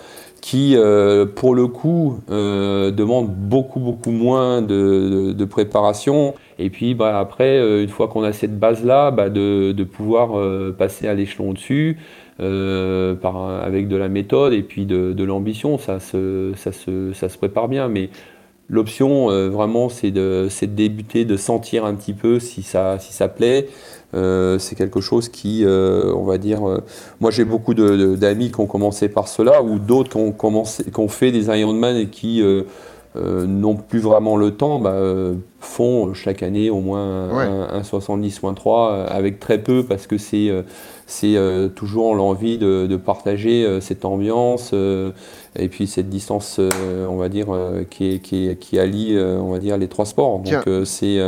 [SPEAKER 4] qui, euh, pour le coup, euh, demande beaucoup, beaucoup moins de, de- de préparation. Et puis, bah, après, euh, une fois qu'on a cette base-là, bah, de, de pouvoir euh, passer à l'échelon au-dessus euh, avec de la méthode et puis de, l'ambition, ça se, ça, se, ça se prépare bien. Mais l'option, euh, vraiment, c'est de, c'est de débuter, de sentir un petit peu si ça, si ça plaît. Euh, c'est quelque chose qui, euh, on va dire, euh, moi j'ai beaucoup d'amis qui ont commencé par cela ou d'autres qui ont, commencé, qui ont fait des Ironman et qui n'ont plus vraiment le temps, bah, font chaque année au moins un,
[SPEAKER 1] Ouais.
[SPEAKER 4] un- un 70.3 euh, avec très peu parce que c'est c'est toujours l'envie de, de partager cette ambiance et puis cette distance, on va dire, qui, est- qui, est- qui allie, on va dire, les trois sports. Donc c'est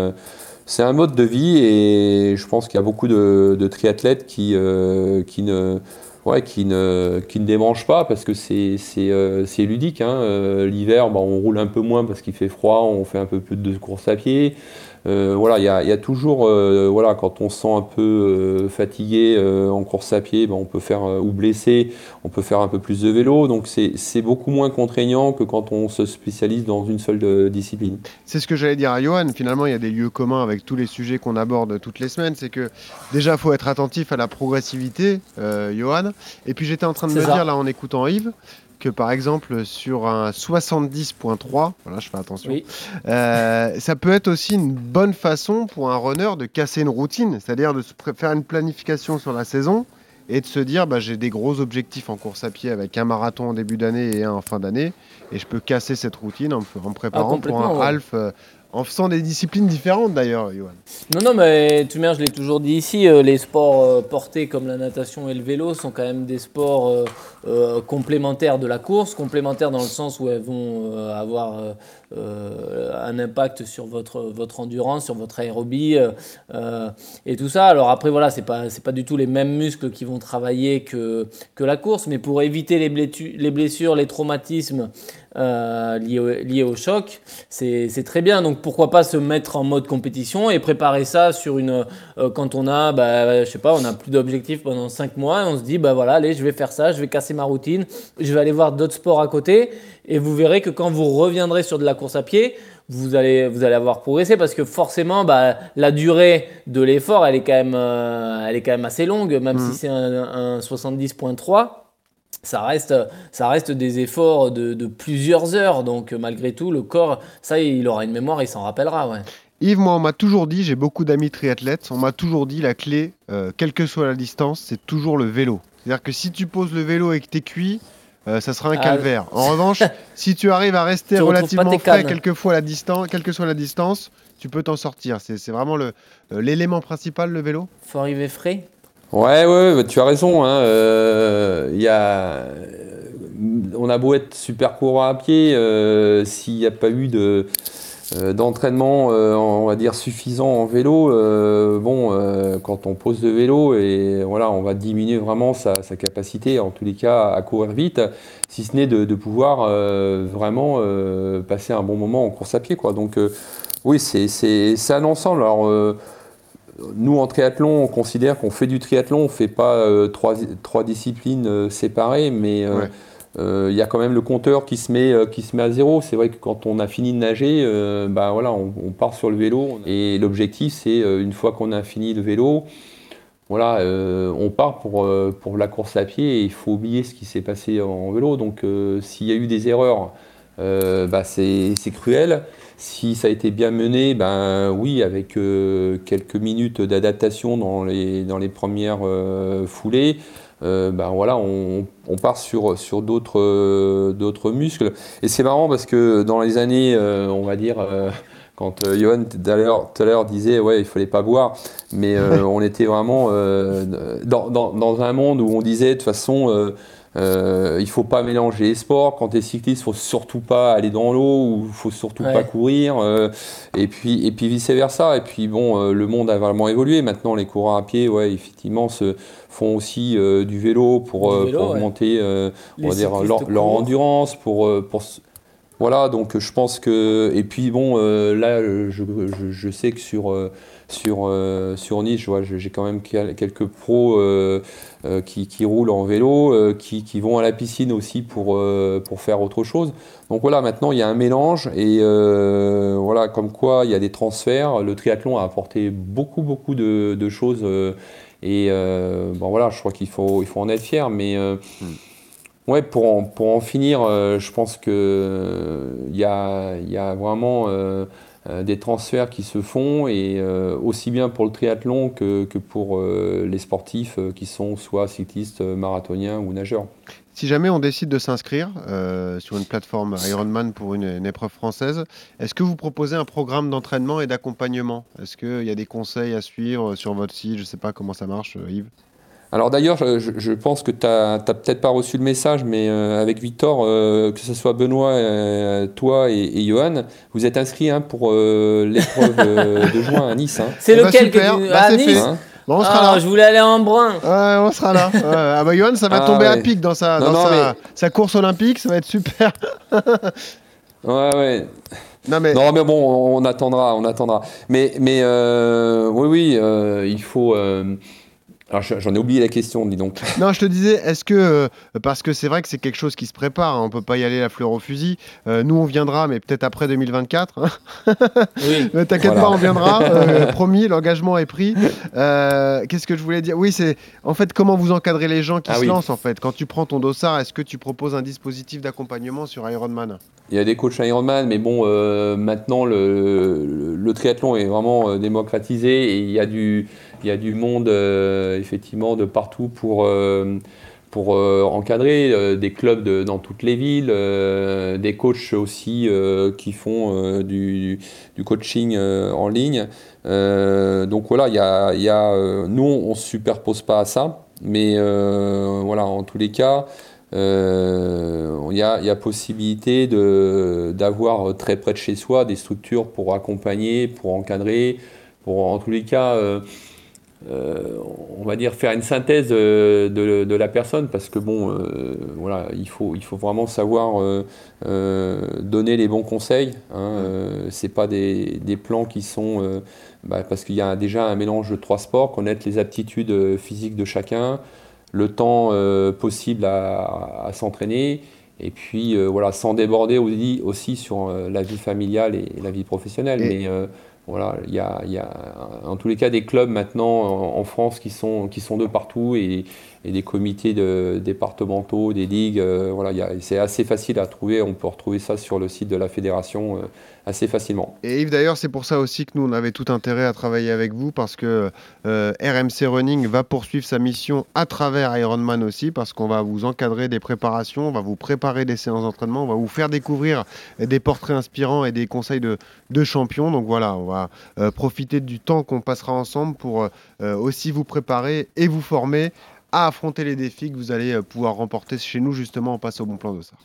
[SPEAKER 4] c'est un mode de vie et je pense qu'il y a beaucoup de, triathlètes qui, euh, qui, ne, ouais, qui, ne, qui ne pas parce que c'est euh, ludique. hein. Euh, L'hiver, bah, on roule un peu moins parce qu'il fait froid, on fait un peu plus de course à pied. Euh, voilà, il y a, il y a toujours, euh, voilà, quand on se sent un peu euh, fatigué euh, en course à pied, ben, on peut faire, euh, ou blessé, on peut faire un peu plus de vélo. Donc c'est beaucoup moins contraignant que quand on se spécialise dans une seule euh, discipline.
[SPEAKER 1] C'est ce que j'allais dire à Johan. Finalement, il y a des lieux communs avec tous les sujets qu'on aborde toutes les semaines. C'est que déjà, il faut être attentif à la progressivité, euh, Johan. Et puis, j'étais en train de me
[SPEAKER 2] ça.
[SPEAKER 1] dire, là, en écoutant Yves, que par exemple sur un 70.3, voilà, je fais attention,
[SPEAKER 2] Oui.
[SPEAKER 1] euh, ça peut être aussi une bonne façon pour un runner de casser une routine, c'est-à-dire de faire une planification sur la saison et de se dire bah, j'ai des gros objectifs en course à pied avec un marathon en début d'année et un en fin d'année et je peux casser cette routine en, me- en me préparant pour un
[SPEAKER 2] ouais.
[SPEAKER 1] half euh, en faisant des disciplines différentes d'ailleurs, Johan.
[SPEAKER 2] Non, non, mais Tumer, je l'ai toujours dit ici, euh, les sports euh, portés comme la natation et le vélo sont quand même des sports euh, complémentaires de la course, complémentaires dans le sens où elles vont avoir un impact sur votre, votre endurance, sur votre aérobie et tout ça. Alors après, voilà, c'est pas, c'est pas du tout les mêmes muscles qui vont travailler que, que la course, mais pour éviter les blessures, les traumatismes euh, liés, au, liés au choc, c'est c'est très bien. Donc pourquoi pas se mettre en mode compétition et préparer ça sur une euh, quand on a, bah, je sais pas, on a plus d'objectifs pendant 5 mois et on se dit bah voilà, allez, je vais faire ça, je vais casser ma routine, je vais aller voir d'autres sports à côté et vous verrez que quand vous reviendrez sur de la course à pied, vous allez, vous allez avoir progressé parce que forcément, bah, la durée de l'effort, elle est quand même, euh, elle est quand même assez longue, même
[SPEAKER 1] Mhm.
[SPEAKER 2] si c'est un, un 70.3 ça reste, ça reste des efforts de, de plusieurs heures. Donc, malgré tout, le corps, ça, il aura une mémoire, il s'en rappellera. Ouais.
[SPEAKER 1] Yves, moi, on m'a toujours dit, j'ai beaucoup d'amis triathlètes, on m'a toujours dit la clé, euh, quelle que soit la distance, c'est toujours le vélo. C'est-à-dire que si tu poses le vélo et que tu es cuit, euh, ça sera un
[SPEAKER 2] Ah.
[SPEAKER 1] calvaire. En revanche, si tu arrives à rester relativement
[SPEAKER 2] tes
[SPEAKER 1] frais,
[SPEAKER 2] cannes.
[SPEAKER 1] quelle que, fois la distance, quelle que soit la distance, tu peux t'en sortir. C'est vraiment euh, l'élément principal, le vélo?
[SPEAKER 2] Faut arriver frais.
[SPEAKER 4] Ouais, ouais, ouais, tu as raison. hein, euh. On a beau être super courant à pied, euh, s'il n'y a pas eu de, euh, d'entraînement, on va dire, suffisant en vélo, bon, quand on pose le vélo, et voilà, on va diminuer vraiment sa, capacité, en tous les cas, à courir vite, si ce n'est de, pouvoir vraiment passer un bon moment en course à pied. Quoi. Donc, oui, c'est, un ensemble. Nous, en triathlon, on considère qu'on fait du triathlon, on ne fait pas euh, trois, trois disciplines euh, séparées, mais euh,
[SPEAKER 1] Ouais.
[SPEAKER 4] il y a quand même le compteur qui se met, qui se met à zéro. C'est vrai que quand on a fini de nager, bah, voilà, on, on part sur le vélo. Et l'objectif, c'est une fois qu'on a fini le vélo, voilà, on part pour, pour la course à pied et il faut oublier ce qui s'est passé en vélo. Donc s'il y a eu des erreurs, bah, c'est c'est cruel. Si ça a été bien mené, ben oui, avec euh, quelques minutes d'adaptation dans les, dans les premières euh, foulées, euh, ben voilà, on, on part sur, sur d'autres muscles. Et c'est marrant parce que dans les années, on va dire, quand euh, Johan tout à l'heure tout à l'heure disait ouais il fallait pas boire, mais euh, on était vraiment euh, dans, dans, dans un monde où on disait de toute façon euh, il faut pas mélanger les sports. Quand tu es cycliste, faut surtout pas aller dans l'eau ou faut surtout
[SPEAKER 2] Ouais.
[SPEAKER 4] pas courir. euh, et puis et puis vice versa. Et puis bon, euh, le monde a vraiment évolué. Maintenant, les coureurs à pied, ouais, effectivement, se font aussi euh, du vélo pour,
[SPEAKER 2] Du vélo,
[SPEAKER 4] pour
[SPEAKER 2] ouais.
[SPEAKER 4] augmenter, on va dire leur, endurance, pour pour voilà, donc je pense que. Et puis bon, là, je, je, je sais que sur, sur, euh, sur Nice, je vois, j'ai quand même quel- quelques pros euh, euh, qui, qui roulent en vélo, qui, qui vont à la piscine aussi pour, pour faire autre chose. Donc voilà, maintenant il y a un mélange et voilà, comme quoi il y a des transferts. Le triathlon a apporté beaucoup, beaucoup de, de choses. et bon voilà, je crois qu'il faut, il faut en être fier, mais. euh, Ouais, pour en, pour en finir, je pense que euh, il y, a, y a vraiment des transferts qui se font, et euh, aussi bien pour le triathlon que, que pour euh, les sportifs euh, qui sont soit cyclistes, euh, marathoniens ou nageurs.
[SPEAKER 1] Si jamais on décide de s'inscrire euh, sur une plateforme Ironman pour une, une épreuve française, est-ce que vous proposez un programme d'entraînement et d'accompagnement? Est-ce qu'il y a des conseils à suivre sur votre site? Je ne sais pas comment ça marche, euh, Yves.
[SPEAKER 4] Alors d'ailleurs, je, pense que tu n'as peut-être pas reçu le message, mais euh, avec Victor, euh, que ce soit Benoît, euh, toi et, et Johan, vous êtes inscrits hein, pour euh, l'épreuve euh, de juin à Nice. hein.
[SPEAKER 2] C'est
[SPEAKER 1] Eh ben,
[SPEAKER 2] lequel que tu...
[SPEAKER 1] Bah,
[SPEAKER 2] Ah,
[SPEAKER 1] c'est
[SPEAKER 2] Nice.
[SPEAKER 4] Hein
[SPEAKER 1] Bon, on sera
[SPEAKER 2] Ah,
[SPEAKER 1] là.
[SPEAKER 2] je voulais aller en brun.
[SPEAKER 1] Ouais, on sera là. Ouais. Ah bah Johan, ça va
[SPEAKER 4] Ah
[SPEAKER 1] tomber à pic dans, sa,
[SPEAKER 4] Non,
[SPEAKER 1] dans
[SPEAKER 4] non,
[SPEAKER 1] sa, sa course olympique, ça va être super.
[SPEAKER 4] Ouais, ouais.
[SPEAKER 1] Non mais
[SPEAKER 4] Non, mais bon, on attendra, on attendra. Mais, mais euh, oui, oui, euh, il faut. euh, Alors, j'en ai oublié la question, dis donc.
[SPEAKER 1] Non, je te disais, est-ce que, euh, parce que c'est vrai que c'est quelque chose qui se prépare, hein, on peut pas y aller la fleur au fusil. Euh, nous, on viendra, mais peut-être après 2024. hein.
[SPEAKER 2] Oui.
[SPEAKER 1] Ne T'inquiète
[SPEAKER 4] Voilà.
[SPEAKER 1] pas, on viendra. euh, promis, l'engagement est pris. Euh, Qu'est-ce que je voulais dire? Oui, c'est en fait comment vous encadrez les gens qui
[SPEAKER 4] Ah
[SPEAKER 1] se
[SPEAKER 4] oui.
[SPEAKER 1] lancent en fait? Quand tu prends ton dossard, est-ce que tu proposes un dispositif d'accompagnement sur Ironman
[SPEAKER 4] Il y a des coachs Ironman, mais bon, euh, maintenant le, le- le triathlon est vraiment euh, démocratisé et il y a du, il y a du monde euh, effectivement de partout pour, euh, pour euh, encadrer des clubs dans toutes les villes, des coachs aussi qui font du, coaching en ligne. Donc voilà, il y a, nous on ne se superpose pas à ça, mais voilà, en tous les cas. Il y, a, y a possibilité d'avoir très près de chez soi des structures pour accompagner, pour encadrer, pour en tous les cas, euh, on va dire, faire une synthèse euh, de, de la personne parce que bon, euh, voilà, il faut, il faut vraiment savoir euh, donner les bons conseils. Hein, c'est pas des, des plans qui sont. bah, parce qu'il y a déjà un mélange de trois sports, connaître les aptitudes physiques de chacun, le temps possible à, à s'entraîner, et puis voilà, sans déborder aussi, aussi sur la vie familiale et, et la vie professionnelle.
[SPEAKER 1] Et-
[SPEAKER 4] Mais voilà, il y a, y a en tous les cas des clubs maintenant en, en France qui sont, qui sont de partout et, et des comités départementaux, des ligues. euh, voilà, c'est assez facile à trouver. On peut retrouver ça sur le site de la fédération euh, assez facilement.
[SPEAKER 1] Et Yves, d'ailleurs, c'est pour ça aussi que nous, on avait tout intérêt à travailler avec vous, parce que euh, RMC Running va poursuivre sa mission à travers Ironman aussi, parce qu'on va vous encadrer des préparations, on va vous préparer des séances d'entraînement, on va vous faire découvrir des portraits inspirants et des conseils de, de champions. Donc voilà, on va profiter du temps qu'on passera ensemble pour aussi vous préparer et vous former à affronter les défis que vous allez euh, pouvoir remporter chez nous, justement, en passe au bon plan de ça.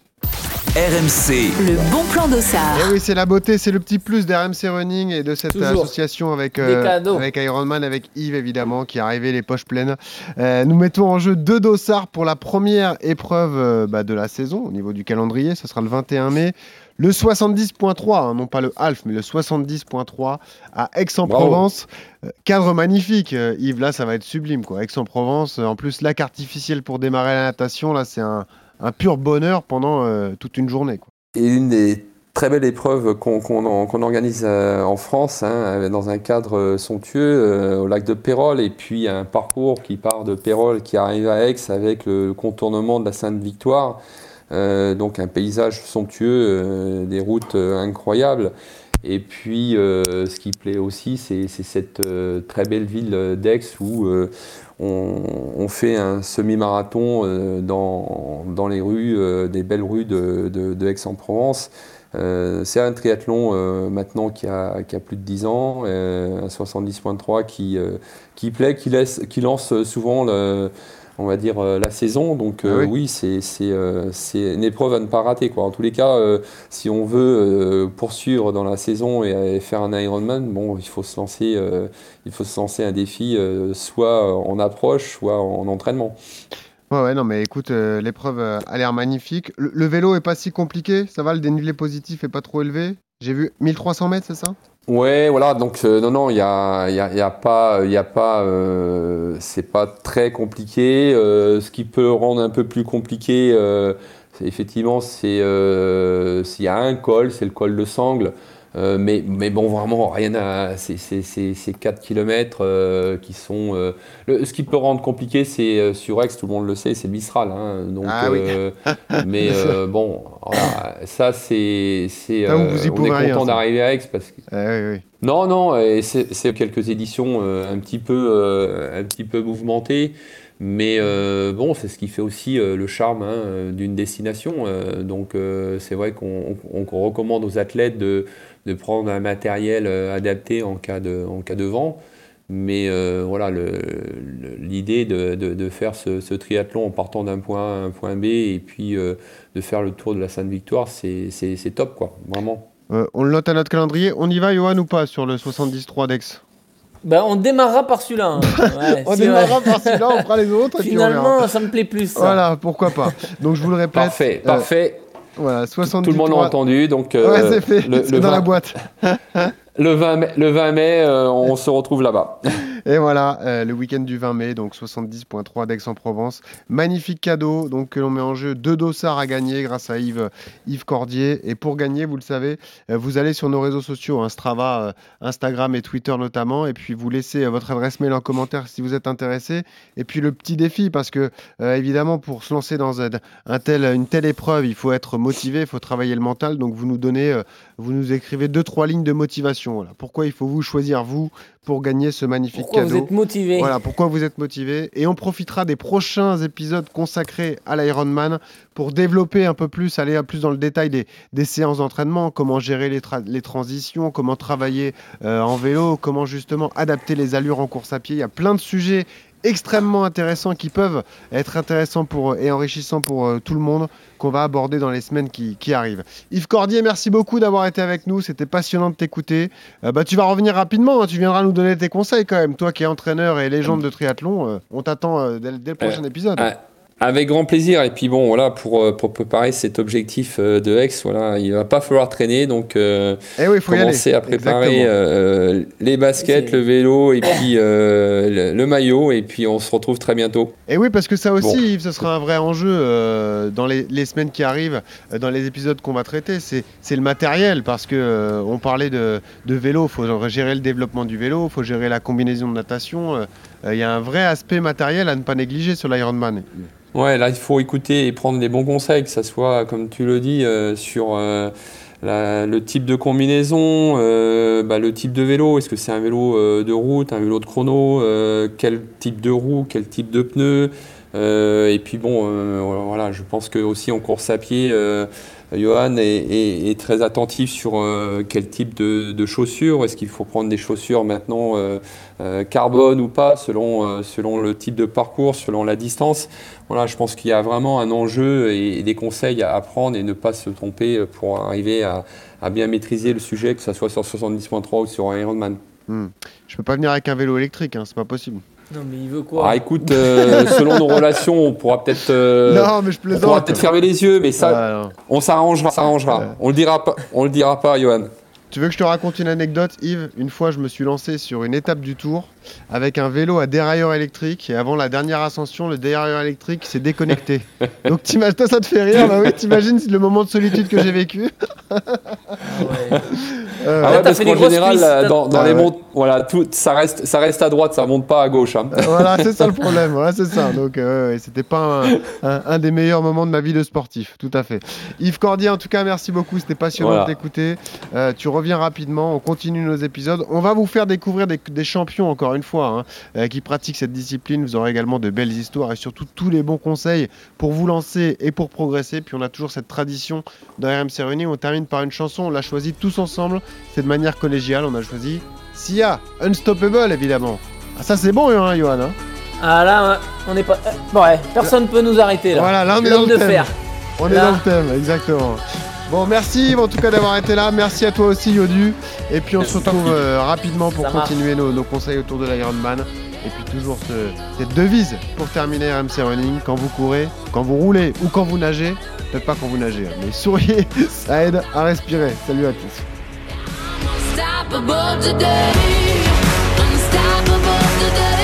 [SPEAKER 8] RMC,
[SPEAKER 9] Le bon plan d'Ossard.
[SPEAKER 1] Et oui, c'est la beauté, c'est le petit plus d'RMC Running et de cette
[SPEAKER 2] Toujours.
[SPEAKER 1] association avec, euh, avec Ironman, avec Yves évidemment, qui est arrivé les poches pleines. Euh, nous mettons en jeu deux dossards pour la première épreuve euh, bah, de la saison au niveau du calendrier. Ce sera le 21 mai. Le 70.3, hein, non pas le half, mais le 70.3 à Aix-en-Provence. Euh, cadre magnifique, euh, Yves, là ça va être sublime. quoi. Aix-en-Provence, euh, en plus lac artificiel pour démarrer la natation, là c'est un, un pur bonheur pendant euh, toute une journée.
[SPEAKER 4] Et une des très belles épreuves qu'on organise euh, en France, hein, dans un cadre euh, somptueux, euh, au lac de Pérol, et puis un parcours qui part de Pérol, qui arrive à Aix avec le contournement de la Sainte-Victoire. Euh, donc un paysage somptueux, euh, des routes euh, incroyables. Et puis, euh, ce qui plaît aussi, c'est cette euh, très belle ville euh, d'Aix où euh, on, on fait un semi-marathon euh, dans, dans les rues, euh, des belles rues de, de- de Aix-en-Provence. Euh, c'est un triathlon euh, maintenant qui a, qui a plus de 10 ans, euh, un 70.3 qui, euh, qui plaît, qui, laisse, qui lance souvent le, on va dire euh, la saison. Donc euh,
[SPEAKER 1] Ah oui.
[SPEAKER 4] oui, c'est c'est, euh, c'est une épreuve à ne pas rater. Quoi. En tous les cas, euh, si on veut euh, poursuivre dans la saison et, et faire un Ironman, bon, il faut se lancer, euh, il faut se lancer un défi, euh, soit en approche, soit en entraînement.
[SPEAKER 1] Ouais, ouais, non, mais écoute, euh, l'épreuve euh, a l'air magnifique. Le, le vélo est pas si compliqué, ça va, le dénivelé positif est pas trop élevé? J'ai vu 1300 mètres, c'est ça?
[SPEAKER 4] Ouais, voilà. Donc euh, non, non, il y a, y a, pas, il y a pas, euh, c'est pas très compliqué. Euh, ce qui peut rendre un peu plus compliqué, effectivement, c'est s'il y a un col, c'est le col de Sangle. Euh, mais, mais bon, vraiment, rien à. C'est 4 km qui sont. euh, le- ce qui peut rendre compliqué, c'est euh, sur Aix, tout le monde le sait, c'est le Mistral. hein, donc,
[SPEAKER 1] Ah oui.
[SPEAKER 4] euh, mais euh, bon, voilà, ça, c'est. c'est, euh, on est content d'arriver à Aix parce que.
[SPEAKER 1] Eh oui, oui.
[SPEAKER 4] Non, non, et c'est c'est quelques éditions euh, un, petit peu, euh, un petit peu mouvementées, mais euh, bon, c'est ce qui fait aussi euh, le charme hein, euh, d'une destination. euh, donc euh, c'est vrai qu'on on- on recommande aux athlètes de, de prendre un matériel euh, adapté en cas de, en cas de vent. Mais euh, voilà, l'idée de, de- de faire ce, ce triathlon en partant d'un point A à un point B et puis euh, de faire le tour de la Sainte-Victoire, c'est c'est- c'est top, quoi, vraiment.
[SPEAKER 1] Euh, on le note à notre calendrier. On y va, Johan, ou pas, sur le 73 d'Aix?
[SPEAKER 2] Ben, on démarrera par celui-là. hein. Ouais,
[SPEAKER 1] On démarrera par celui-là, on fera les autres, et puis on verra.
[SPEAKER 2] Finalement, ça me plaît plus. ça.
[SPEAKER 1] Voilà, pourquoi pas. Donc je vous le répète.
[SPEAKER 4] Parfait,
[SPEAKER 1] euh,
[SPEAKER 4] parfait.
[SPEAKER 1] Voilà,
[SPEAKER 4] Tout
[SPEAKER 1] 73.
[SPEAKER 4] le monde l'a entendu, donc euh,
[SPEAKER 1] Ouais, c'est fait,
[SPEAKER 4] le,
[SPEAKER 1] c'est
[SPEAKER 4] le
[SPEAKER 1] dans
[SPEAKER 4] 20,
[SPEAKER 1] la boîte.
[SPEAKER 4] le 20 mai, le 20 mai, euh, on se retrouve là-bas.
[SPEAKER 1] Et voilà, euh, le week-end du 20 mai, donc 70.3 d'Aix-en-Provence. Magnifique cadeau, donc que l'on met en jeu deux dossards à gagner grâce à Yves, Yves Cordier. Et pour gagner, vous le savez, euh, vous allez sur nos réseaux sociaux, hein, Strava, euh, Instagram et Twitter notamment, et puis vous laissez euh, votre adresse mail en commentaire si vous êtes intéressé. Et puis le petit défi, parce que euh, évidemment, pour se lancer dans un, une telle épreuve, il faut être motivé, il faut travailler le mental. Donc vous nous donnez, euh, vous nous écrivez deux, trois lignes de motivation. Voilà. Pourquoi il faut vous choisir, vous, pour gagner ce magnifique
[SPEAKER 2] Pourquoi
[SPEAKER 1] cadeau
[SPEAKER 2] vous êtes motivé
[SPEAKER 1] Voilà, pourquoi vous êtes motivé. Et on profitera des prochains épisodes consacrés à l'Ironman pour développer un peu plus, aller plus dans le détail des, des séances d'entraînement, comment gérer les, tra- les transitions, comment travailler euh, en vélo, comment justement adapter les allures en course à pied. Il y a plein de sujets extrêmement intéressants qui peuvent être intéressants pour, et enrichissants pour euh, tout le monde qu'on va aborder dans les semaines qui, qui arrivent. Yves Cordier, merci beaucoup d'avoir été avec nous. C'était passionnant de t'écouter. Euh, bah, tu vas revenir rapidement. hein. Tu viendras nous donner tes conseils quand même. Toi qui es entraîneur et légende de triathlon, euh, on t'attend euh, dès, dès le prochain épisode.
[SPEAKER 4] Avec grand plaisir. Et puis bon, voilà, pour, euh, pour préparer cet objectif euh, de X, voilà, il va pas falloir traîner. Donc, euh,
[SPEAKER 1] Eh oui, il faut y
[SPEAKER 4] commencer
[SPEAKER 1] aller.
[SPEAKER 4] à préparer euh, les baskets, le vélo et puis euh, le, le maillot. Et puis on se retrouve très bientôt.
[SPEAKER 1] Et oui, parce que ça aussi,
[SPEAKER 4] Bon.
[SPEAKER 1] Yves, ce sera un vrai enjeu euh, dans les, les semaines qui arrivent, dans les épisodes qu'on va traiter. C'est c'est le matériel, parce que euh, on parlait de, de vélo, il faut gérer le développement du vélo, il faut gérer la combinaison de natation. Euh, euh, Il y a un vrai aspect matériel à ne pas négliger sur l'Ironman.
[SPEAKER 4] Ouais, là, il faut écouter et prendre les bons conseils, que ça soit, comme tu le dis, euh, sur euh, le type de combinaison, bah, le type de vélo. Est-ce que c'est un vélo de route, un vélo de chrono Quel type de roue Quel type de pneus Et puis bon, voilà, je pense que aussi en course à pied, Johan est, très attentif sur euh, quel type de, chaussures. Est-ce qu'il faut prendre des chaussures maintenant euh, euh, carbone ou pas, selon, selon le type de parcours, selon la distance? Voilà, je pense qu'il y a vraiment un enjeu et, des conseils à apprendre et ne pas se tromper pour arriver à, bien maîtriser le sujet, que ce soit sur 70.3 ou sur Ironman.
[SPEAKER 1] Hmm. Je peux pas venir avec un vélo électrique, hein, c'est pas possible.
[SPEAKER 2] Non, mais il veut quoi
[SPEAKER 4] Ah, écoute, euh, selon nos relations, on pourra peut-être euh,
[SPEAKER 1] non, mais je
[SPEAKER 4] on pourra
[SPEAKER 1] plaisante.
[SPEAKER 4] peut-être fermer les yeux, mais ça,
[SPEAKER 1] Ouais,
[SPEAKER 4] on s'arrangera, s'arrangera.
[SPEAKER 1] Ouais.
[SPEAKER 4] On le dira pas, on le dira pas, Johan.
[SPEAKER 1] Tu veux que je te raconte une anecdote, Yves? Une fois, je me suis lancé sur une étape du Tour avec un vélo à dérailleur électrique et avant la dernière ascension, le dérailleur électrique s'est déconnecté. Donc t'imagines, toi ça te fait rire, bah oui, t'imagines le moment de solitude que j'ai vécu
[SPEAKER 2] Ah ouais.
[SPEAKER 1] Euh,
[SPEAKER 4] Ah ouais, parce qu'en général,
[SPEAKER 2] cuisses,
[SPEAKER 4] dans, dans
[SPEAKER 1] Ah
[SPEAKER 4] les
[SPEAKER 1] ouais.
[SPEAKER 4] voilà, tout, ça reste, ça reste à droite, ça monte pas à gauche. hein.
[SPEAKER 1] Voilà, c'est ça le problème. Voilà, c'est ça. Donc, euh, ouais, c'était pas un, un- un des meilleurs moments de ma vie de sportif. Tout à fait. Yves Cordier, en tout cas, merci beaucoup. C'était passionnant
[SPEAKER 4] Voilà.
[SPEAKER 1] de t'écouter. Euh, tu reviens rapidement. On continue nos épisodes. On va vous faire découvrir des, des champions, encore une fois, hein, euh, qui pratiquent cette discipline. Vous aurez également de belles histoires et surtout tous les bons conseils pour vous lancer et pour progresser. Puis, on a toujours cette tradition dans RMC Réunis. On termine par une chanson. On l'a choisie tous ensemble. C'est de manière collégiale. On a choisi Sia, Unstoppable, évidemment. Ah, ça, c'est bon, hein, Johan. hein
[SPEAKER 2] Ah là, on n'est pas. euh, bon, ouais, personne peut nous arrêter là.
[SPEAKER 1] Voilà, là, on est dans le
[SPEAKER 2] de
[SPEAKER 1] thème.
[SPEAKER 2] fer.
[SPEAKER 1] On est dans le thème, exactement. Bon, merci en tout cas d'avoir été là. Merci à toi aussi, Yodu. Et puis on se retrouve euh, rapidement pour
[SPEAKER 2] Ça
[SPEAKER 1] continuer nos, nos conseils autour de l'Ironman. Et puis toujours ce- cette devise pour terminer RMC Running quand vous courez, quand vous roulez ou quand vous nagez. Peut-être pas quand vous nagez, hein, mais souriez, ça aide à respirer. Salut à tous. unstoppable today.
[SPEAKER 10] Unstoppable today.